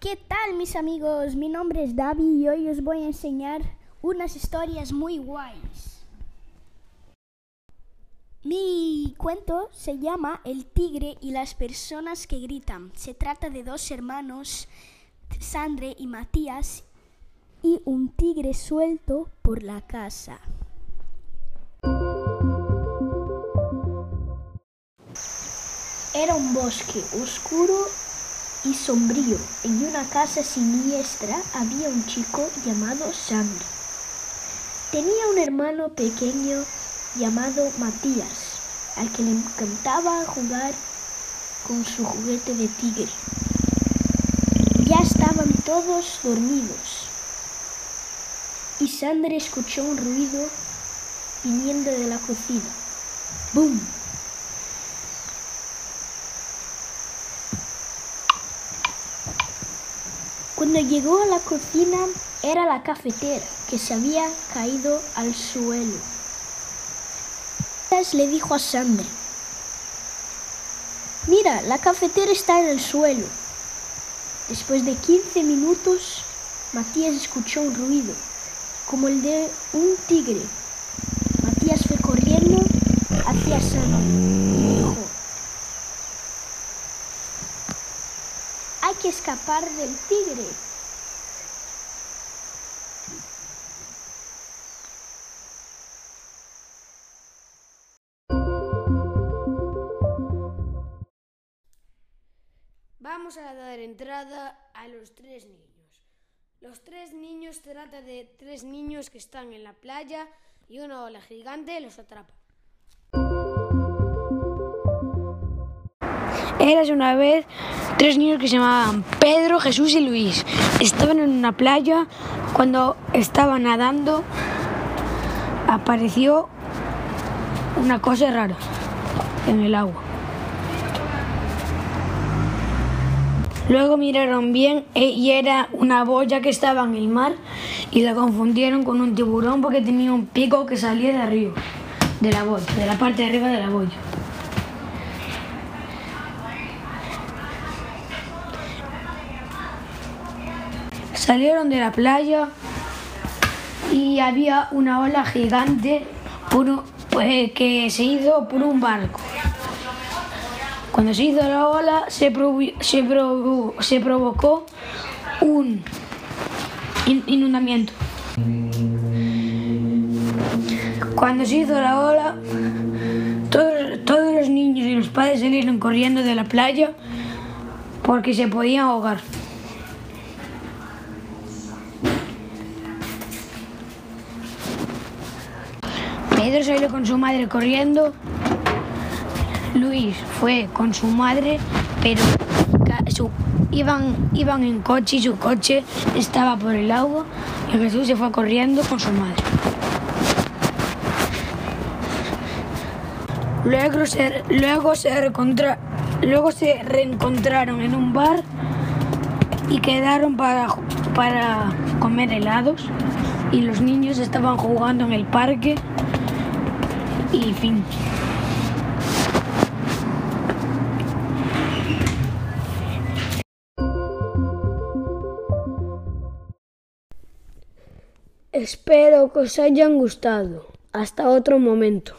¿Qué tal mis amigos? Mi nombre es David y hoy os voy a enseñar unas historias muy guays. Mi cuento se llama El tigre y las personas que gritan. Se trata de dos hermanos, Sandre y Matías, y un tigre suelto por la casa. Era un bosque oscuro y sombrío. En una casa siniestra había un chico llamado Sandro. Tenía un hermano pequeño llamado Matías, al que le encantaba jugar con su juguete de tigre. Ya estaban todos dormidos y Sandra escuchó un ruido viniendo de la cocina. ¡Bum! Cuando llegó a la cocina era la cafetera que se había caído al suelo. Le dijo a Sandra, mira, la cafetera está en el suelo. Después de 15 minutos, Matías escuchó un ruido, como el de un tigre. Matías fue corriendo hacia Sandra y dijo, hay que escapar del tigre. Vamos a dar entrada a los tres niños. Los tres niños trata de tres niños que están en la playa y una ola gigante los atrapa. Eras una vez tres niños que se llamaban Pedro, Jesús y Luis. Estaban en una playa cuando estaban nadando apareció una cosa rara en el agua. Luego miraron bien e- y era una boya que estaba en el mar y la confundieron con un tiburón porque tenía un pico que salía de arriba, de la boya, de la parte de arriba de la boya. Salieron de la playa y había una ola gigante eh, que se hizo por un barco. Cuando se hizo la ola se, se, provo- se provocó un in- inundamiento. Cuando se hizo la ola, todos, todos los niños y los padres salieron corriendo de la playa porque se podían ahogar. Pedro salió con su madre corriendo. Luis fue con su madre, pero iban, iban en coche y su coche estaba por el agua y Jesús se fue corriendo con su madre. Luego se, luego se, luego se reencontraron en un bar y quedaron para, para comer helados. Y los niños estaban jugando en el parque y fin. Espero que os hayan gustado. Hasta otro momento.